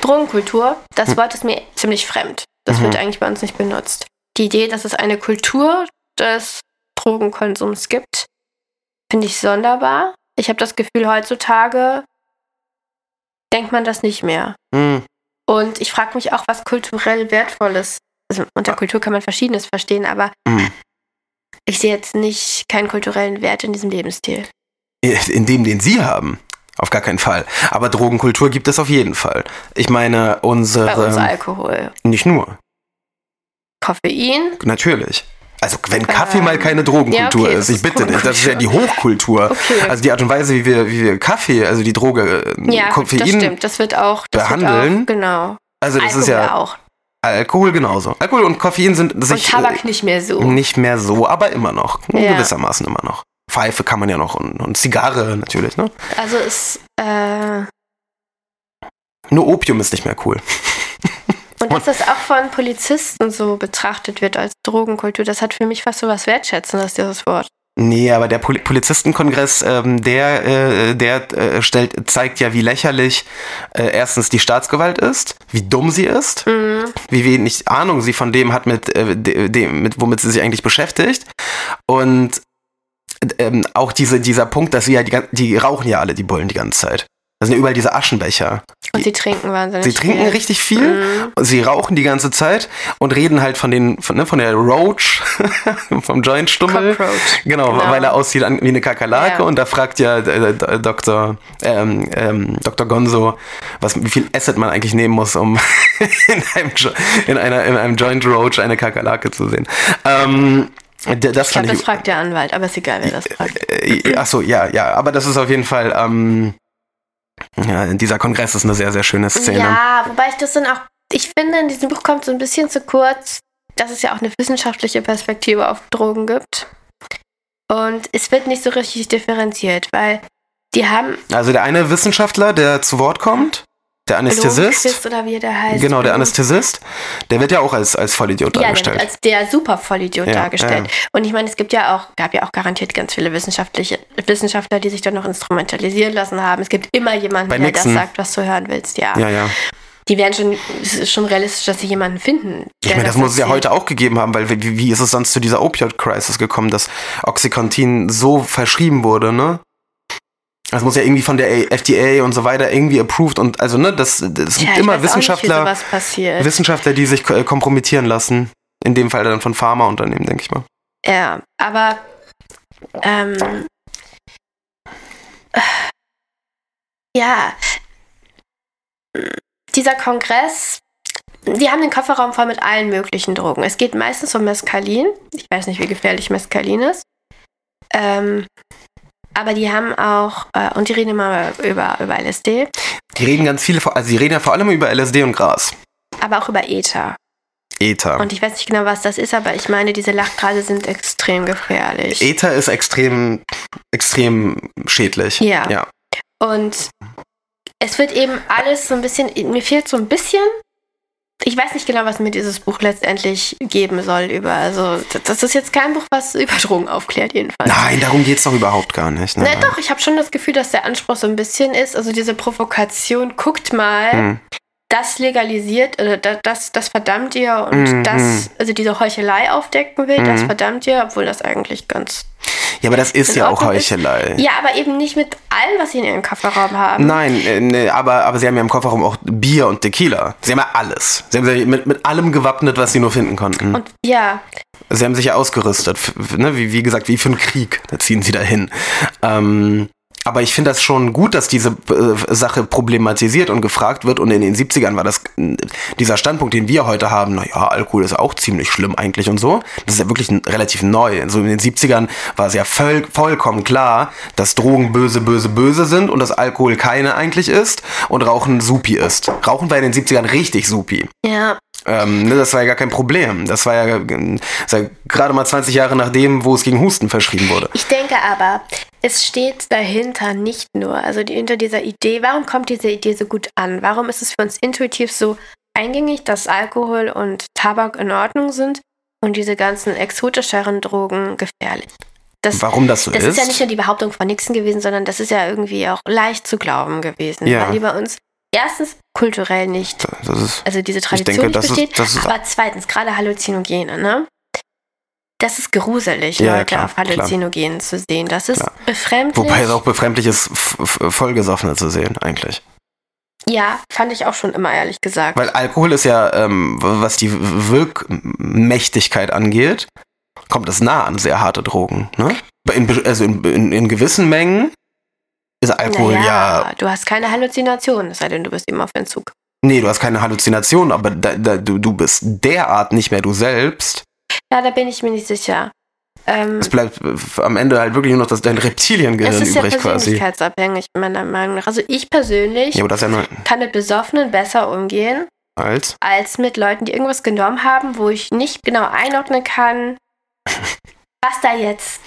Drogenkultur, das Hm. Wort ist mir ziemlich fremd. Das Mhm. wird eigentlich bei uns nicht benutzt. Die Idee, dass es eine Kultur des Drogenkonsums gibt, finde ich sonderbar. Ich habe das Gefühl, heutzutage denkt man das nicht mehr. Hm. Und ich frage mich auch, was kulturell wertvolles. Also unter Kultur kann man Verschiedenes verstehen, aber Hm. ich sehe jetzt nicht keinen kulturellen Wert in diesem Lebensstil. In dem, den sie haben. Auf gar keinen Fall. Aber Drogenkultur gibt es auf jeden Fall. Ich meine, Bei uns unsere. Alkohol. Nicht nur. Koffein. Natürlich. Also, wenn Kaffee Ähm, mal keine Drogenkultur ja, okay, ist, ich bitte nicht. Das ist ja die Hochkultur. Okay. Also, die Art und Weise, wie wir, wie wir Kaffee, also die Droge äh, Ja, Koffein. das stimmt. Das wird auch. Das Wird behandeln. auch genau. Also, das Alkohol ist ja. auch. Alkohol genauso. Alkohol und Koffein sind Und sich Tabak äh, nicht mehr so. nicht mehr so, aber immer noch. Ja. Gewissermaßen immer noch. Pfeife kann man ja noch und, und Zigarre natürlich, ne? Also ist, äh, Nur Opium ist nicht mehr cool. und dass das auch von Polizisten so betrachtet wird als Drogenkultur, das hat für mich fast so was Wertschätzendes, dieses Wort. Nee, aber der Poli Polizistenkongress, ähm, der, äh, der äh, stellt, zeigt ja, wie lächerlich äh, erstens die Staatsgewalt ist, wie dumm sie ist, wie wenig Ahnung sie von dem hat, mit, äh, de, dem, mit womit sie sich eigentlich beschäftigt. Und ähm, auch diese, dieser Punkt, dass sie ja, die, die rauchen ja alle die Bullen die ganze Zeit. Das sind ja überall diese Aschenbecher. Und sie trinken wahnsinnig Sie trinken viel. richtig viel, sie rauchen die ganze Zeit und reden halt von den, von, ne, von der Roach, vom Joint-Stummel. Cockroach. Genau, Genau. weil er aussieht wie eine Kakerlake Ja. und da fragt ja äh, äh, Dr. Ähm, ähm, Dr. Gonzo, was, wie viel Acid man eigentlich nehmen muss, um in einem, in einer, in einem Joint Roach eine Kakerlake zu sehen. Ähm, das Ich glaube, das fragt der Anwalt, aber ist egal, wer das fragt. Äh, Achso, ja, ja, aber das ist auf jeden Fall. Ähm, ja, dieser Kongress ist eine sehr, sehr schöne Szene. Ja, wobei ich das dann auch, ich finde, in diesem Buch kommt so ein bisschen zu kurz, dass es ja auch eine wissenschaftliche Perspektive auf Drogen gibt. Und es wird nicht so richtig differenziert, weil die haben Also der eine Wissenschaftler, der zu Wort kommt, der Anästhesist, Blomqvist oder wie der heißt. genau, der Anästhesist, der wird ja auch als, als Vollidiot Ja, dargestellt. als der super Vollidiot Ja, dargestellt. ja. Und ich meine, es gibt ja auch, gab ja auch garantiert ganz viele wissenschaftliche Wissenschaftler, die sich dann noch instrumentalisieren lassen haben. Es gibt immer jemanden, Bei der Nixon. das sagt, was du hören willst, ja. ja, ja. Die werden schon, es ist schon realistisch, dass sie jemanden finden. Ich meine, das muss es ja heute auch gegeben haben, weil wie, wie ist es sonst zu dieser Opioid-Crisis gekommen, dass Oxycontin so verschrieben wurde, ne? Das muss ja irgendwie von der FDA und so weiter irgendwie approved und also, ne, das, das gibt ich immer nicht, Wissenschaftler, passiert. Wissenschaftler, die sich äh, kompromittieren lassen. In dem Fall dann von Pharmaunternehmen, denke ich mal. Ja, aber ähm, äh, ja, dieser Kongress, die haben den Kofferraum voll mit allen möglichen Drogen. Es geht meistens um Mescalin. Ich weiß nicht, wie gefährlich Mescalin ist. Ähm, aber die haben auch, äh, und die reden immer über, über LSD, Die reden ganz viele, also die reden ja vor allem über LSD und Gras. aber auch über Ether. Ether. Und ich weiß nicht genau, was das ist, aber ich meine, diese Lachgase sind extrem gefährlich. Ether ist extrem, extrem schädlich. Ja. ja. Und es wird eben alles so ein bisschen, mir fehlt so ein bisschen, ich weiß nicht genau, was mir dieses Buch letztendlich geben soll über, also das ist jetzt kein Buch, was über Drogen aufklärt jedenfalls. Nein, darum geht's doch überhaupt gar nicht. Ne? Na doch, ich habe schon das Gefühl, dass der Anspruch so ein bisschen ist, also diese Provokation, guckt mal, Hm. das legalisiert, oder da- das, das verdammt ihr und Mhm. das, also diese Heuchelei aufdecken will, das Mhm. verdammt ihr, obwohl das eigentlich ganz. Ja, aber das ist ja auch Ordnung ist. Heuchelei. Ja, aber eben nicht mit allem, was sie in ihrem Kofferraum haben. Nein, äh, nee, aber, aber sie haben ja im Kofferraum auch Bier und Tequila. Sie haben ja alles. Sie haben sich mit, mit allem gewappnet, was sie nur finden konnten. Und ja, sie haben sich ja ausgerüstet. Ne? Wie, wie gesagt, wie für einen Krieg. Da ziehen sie dahin. Ähm, aber ich finde das schon gut, dass diese äh, Sache problematisiert und gefragt wird. Und in den 70ern war das dieser Standpunkt, den wir heute haben, naja, Alkohol ist auch ziemlich schlimm eigentlich und so. Das ist ja wirklich relativ neu. So in den 70ern war es ja voll, vollkommen klar, dass Drogen böse, böse, böse sind und dass Alkohol keine eigentlich ist und Rauchen supi ist. Rauchen war in den 70ern richtig supi. ja, Ähm, ne, das war ja gar kein Problem. Das war ja, das war ja gerade mal 20 Jahre nachdem, wo es gegen Husten verschrieben wurde. Ich denke aber, es steht dahinter nicht nur, also die, hinter dieser Idee, warum kommt diese Idee so gut an? Warum ist es für uns intuitiv so eingängig, dass Alkohol und Tabak in Ordnung sind und diese ganzen exotischeren Drogen gefährlich? Das, Warum das so das ist? ist ja nicht nur die Behauptung von Nixon gewesen, sondern das ist ja irgendwie auch leicht zu glauben gewesen, Ja. weil die bei uns erstens kulturell nicht ist, also diese Tradition denke, nicht ist- besteht. das ist- aber zweitens, gerade Halluzinogene, ne? Das ist gruselig, Ja, ja, Leute klar, auf Halluzinogenen zu sehen. Das ist Klar. befremdlich. wobei es auch befremdlich ist, Vollgesoffene zu sehen, eigentlich. ja, fand ich auch schon immer, ehrlich gesagt. Weil Alkohol ist ja, ähm, was die Wirkmächtigkeit angeht, kommt es nah an sehr harte Drogen. Ne? In, also in, in, in gewissen Mengen ist Alkohol naja, ja. du hast keine Halluzinationen, es sei denn, du bist eben auf Entzug. Nee, du hast keine Halluzination, aber da, da, du, du bist derart nicht mehr du selbst. Ja, da bin ich mir nicht sicher. Ähm, Es bleibt äh, am Ende halt wirklich nur noch das, dein es Reptiliengehirn ist ja übrig quasi. persönlichkeitsabhängig, meiner Meinung nach. Also ich persönlich Ja, das ist ja kann mit Besoffenen besser umgehen Als? als mit Leuten, die irgendwas genommen haben, wo ich nicht genau einordnen kann, was da jetzt.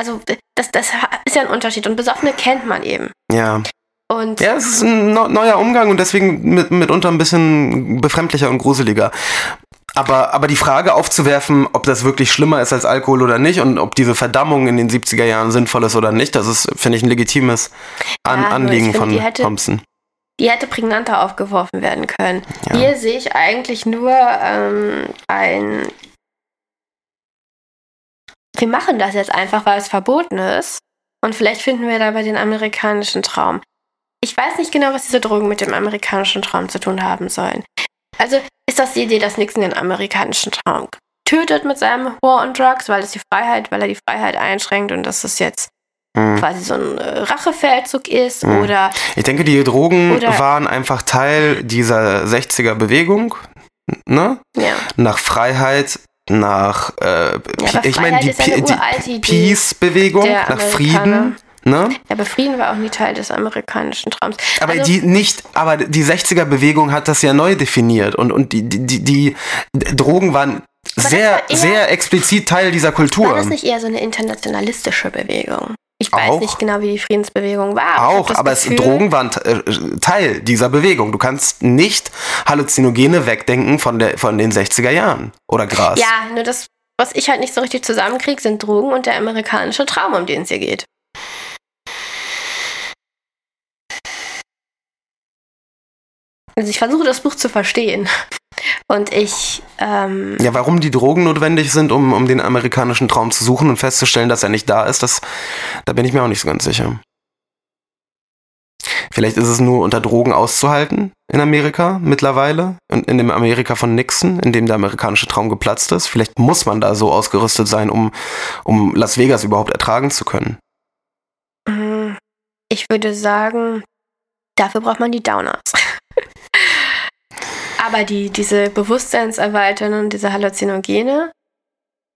Also, das, das ist ja ein Unterschied. Und Besoffene kennt man eben. Ja. Und Ja, es ist ein neu- neuer Umgang und deswegen mit, mitunter ein bisschen befremdlicher und gruseliger. Aber, aber die Frage aufzuwerfen, ob das wirklich schlimmer ist als Alkohol oder nicht und ob diese Verdammung in den 70er Jahren sinnvoll ist oder nicht, das ist, finde ich, ein legitimes An Ja, Anliegen von die hätte- Thompson. die hätte prägnanter aufgeworfen werden können. Ja. Hier sehe ich eigentlich nur ähm, ein. Wir machen das jetzt einfach, weil es verboten ist. Und vielleicht finden wir dabei den amerikanischen Traum. Ich weiß nicht genau, was diese Drogen mit dem amerikanischen Traum zu tun haben sollen. Also ist das die Idee, dass Nixon den amerikanischen Traum tötet mit seinem War on Drugs, weil es die Freiheit, weil er die Freiheit einschränkt und dass es jetzt Hm. quasi so ein äh, Rachefeldzug ist Hm. oder Ich denke, die Drogen waren einfach Teil dieser 60er Bewegung, ne? ja. Nach Freiheit, nach, äh, aber ich meine, die, ja die Peace-Bewegung, nach. Frieden, ne? Ja, aber Frieden war auch nie Teil des amerikanischen Traums. Aber Also, die nicht, aber die 60er Bewegung hat das ja neu definiert und, und die, die, die, die Drogen waren sehr, war eher- sehr explizit Teil dieser Kultur. war das nicht eher so eine internationalistische Bewegung? Ich weiß Auch. nicht genau, wie die Friedensbewegung war. Auch, aber es, Gefühl, Drogen waren äh, Teil dieser Bewegung. Du kannst nicht Halluzinogene wegdenken von, der, von den 60er Jahren. Oder Gras. Ja, nur das, was ich halt nicht so richtig zusammenkriege, sind Drogen und der amerikanische Traum, um den es hier geht. Also ich versuche das Buch zu verstehen. Und ich, ähm, Ja, warum die Drogen notwendig sind, um, um den amerikanischen Traum zu suchen und festzustellen, dass er nicht da ist, das, da bin ich mir auch nicht so ganz sicher. Vielleicht ist es nur unter Drogen auszuhalten in Amerika mittlerweile und in dem Amerika von Nixon, in dem der amerikanische Traum geplatzt ist. Vielleicht muss man da so ausgerüstet sein, um, um Las Vegas überhaupt ertragen zu können. Mm, Ich würde sagen, dafür braucht man die Downers. Aber die, diese Bewusstseinserweiternden, diese Halluzinogene,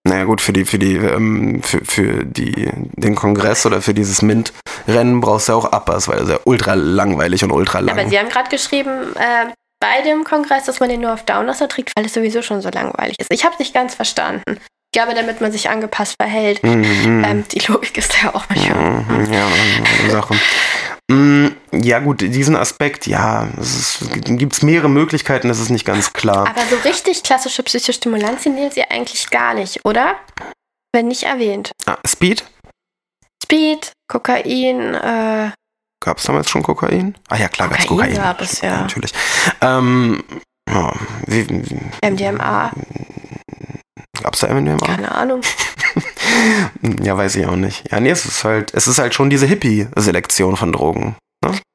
Naja gut, für die, für die, ähm, für, für die, den Kongress oder für dieses Mint-Rennen brauchst du ja auch Uppers, weil das ist ja ultra langweilig und ultra lang. aber sie haben gerade geschrieben, äh, bei dem Kongress, dass man den nur auf Downers erträgt, weil es sowieso schon so langweilig ist. Ich habe nicht ganz verstanden. Ich glaube, damit man sich angepasst verhält. Mhm. Ähm, die Logik ist ja auch manchmal. Mhm, Ja, Sache. Mm, Ja, gut, diesen Aspekt, ja, es gibt mehrere Möglichkeiten, das ist nicht ganz klar. Aber so richtig klassische Psychostimulantien nehmen sie eigentlich gar nicht, oder? Wenn nicht erwähnt. Ah, Speed? Speed, Kokain, äh, Gab es damals schon Kokain? Ah ja, klar, gab es Kokain gab es, ja. Natürlich. Ähm, ja, wie, wie, MDMA, gab es da MDMA? keine Ahnung. Ja, weiß ich auch nicht. Ja, nee, es ist halt, es ist halt schon diese Hippie-Selektion von Drogen.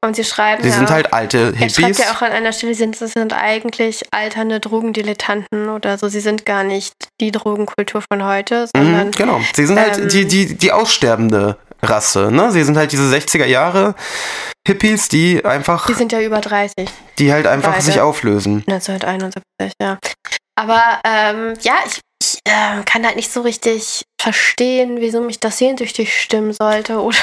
Und sie schreiben Sie ja, sind halt alte er schreibt Hippies. ja auch an einer Stelle, sie sind, das sind eigentlich alternde Drogendilettanten oder so. Sie sind gar nicht die Drogenkultur von heute, sondern Mhm, genau. Sie sind halt ähm, die, die, die aussterbende Rasse, ne? Sie sind halt diese 60er Jahre Hippies, die einfach, die sind ja über 30, die halt einfach beide. sich auflösen. 1971, ja. Aber ähm, ja, ich, ich äh, kann halt nicht so richtig verstehen, wieso mich das sehnsüchtig stimmen sollte oder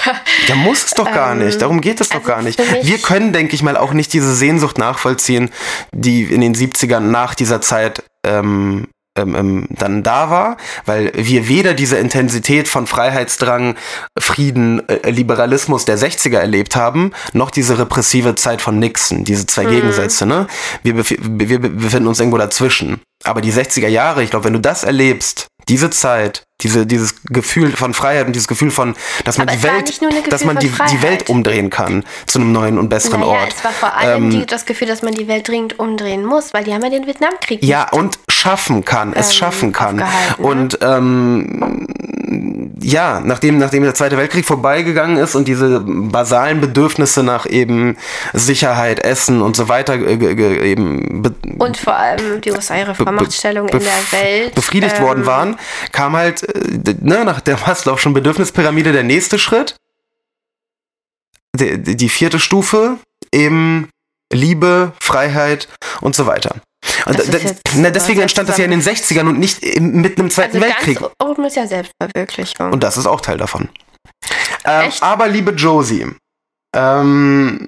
Ja, muss es doch gar Ähm, nicht. Darum geht es doch also gar nicht. Wir können, denke ich mal, auch nicht diese Sehnsucht nachvollziehen, die in den 70ern nach dieser Zeit ähm, ähm, ähm, dann da war, weil wir weder diese Intensität von Freiheitsdrang, Frieden, äh, Liberalismus der 60er erlebt haben, noch diese repressive Zeit von Nixon, diese zwei Mhm. Gegensätze. Ne? Wir, befi- wir be- befinden uns irgendwo dazwischen. Aber die 60er Jahre, ich glaube, wenn du das erlebst, diese Zeit, diese, dieses Gefühl von Freiheit und dieses Gefühl von, dass man Aber die Welt, dass man die, die. Welt umdrehen kann zu einem neuen und besseren naja, Ort. es war vor allem Ähm, die, das Gefühl, dass man die Welt dringend umdrehen muss, weil die haben ja den Vietnamkrieg Ja, und schaffen kann, es Ähm, schaffen kann. ne? Und ähm, ja, nachdem, nachdem der Zweite Weltkrieg vorbeigegangen ist und diese basalen Bedürfnisse nach eben Sicherheit, Essen und so weiter eben be Und vor allem die USA ihre Vormachtstellung in der Welt. befriedigt ähm, worden waren, kam halt äh, ne, nach der Maslow'schen Bedürfnispyramide der nächste Schritt. Die, die vierte Stufe, eben Liebe, Freiheit und so weiter. Und Das ist d- jetzt na, deswegen entstand das ja in den 60ern und nicht im, mitten im Zweiten Also Weltkrieg. oben ist ja Selbstverwirklichung. Und das ist auch Teil davon. Ähm, aber liebe Josie, ähm,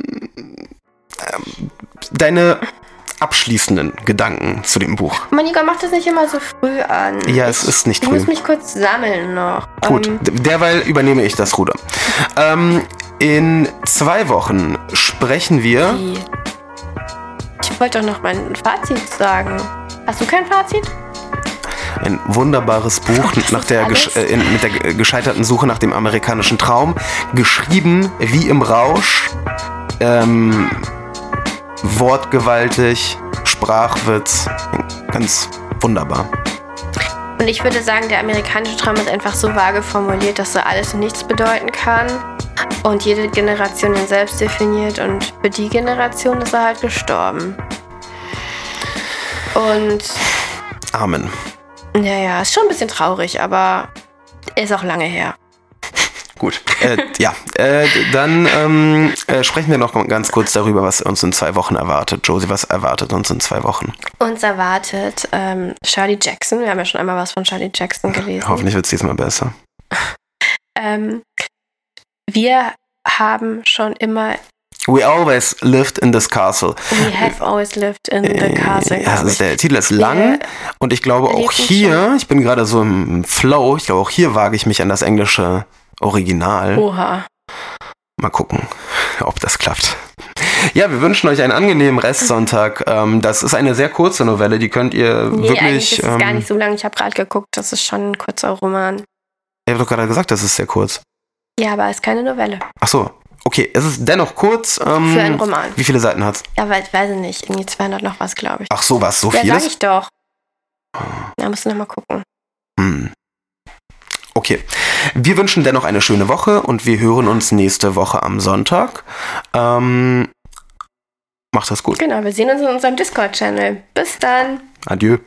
ähm, deine abschließenden Gedanken zu dem Buch. Monika macht das nicht immer so früh an. Ja, es ist nicht ich früh. muss mich kurz sammeln noch. Gut, Ähm, derweil übernehme ich das Ruder. Ähm, in zwei Wochen sprechen wir. Ich wollte doch noch mein Fazit sagen. Hast du kein Fazit? Ein wunderbares Buch nach der äh, mit der ge- gescheiterten Suche nach dem amerikanischen Traum. Geschrieben wie im Rausch. Ähm, wortgewaltig, Sprachwitz. Ganz wunderbar. Und ich würde sagen, der amerikanische Traum ist einfach so vage formuliert, dass so alles und nichts bedeuten kann. Und jede Generation ihn selbst definiert. Und für die Generation ist er halt gestorben. Und Amen. naja, ist schon ein bisschen traurig, aber ist auch lange her. Gut. Äh, ja, äh, dann ähm, äh, sprechen wir noch ganz kurz darüber, was uns in zwei Wochen erwartet. Josie, was erwartet uns in zwei Wochen? Uns erwartet ähm, Charlie Jackson. Wir haben ja schon einmal was von Charlie Jackson gelesen. Hoffentlich wird es diesmal besser. Ähm, wir haben schon immer We always lived in this castle. We have always lived in the castle. Äh, Ja, glaub ist, der Titel ist lang und ich glaube auch hier, ich bin gerade so im Flow, ich glaube auch hier wage ich mich an das englische Original. Oha. Mal gucken, ob das klappt. Ja, wir wünschen euch einen angenehmen Restsonntag. Ähm, das ist eine sehr kurze Novelle, die könnt ihr Nee, wirklich. ist es gar ähm, nicht so lang. Ich habe gerade geguckt, das ist schon ein kurzer Roman. Ich habe doch gerade gesagt, das ist sehr kurz. Ja, aber es ist keine Novelle. Ach so, okay, es ist dennoch kurz. Ähm, Für einen Roman. Wie viele Seiten hat's? Ja, weil ich weiß ich nicht. Irgendwie 200 noch was, glaube ich. Ach so, was, so ja, vieles? sag ich doch. Da musst du noch mal gucken. Hm. Okay. Wir wünschen dennoch eine schöne Woche und wir hören uns nächste Woche am Sonntag. Ähm, macht das gut. Genau, wir sehen uns in unserem Discord-Channel. Bis dann. Adieu.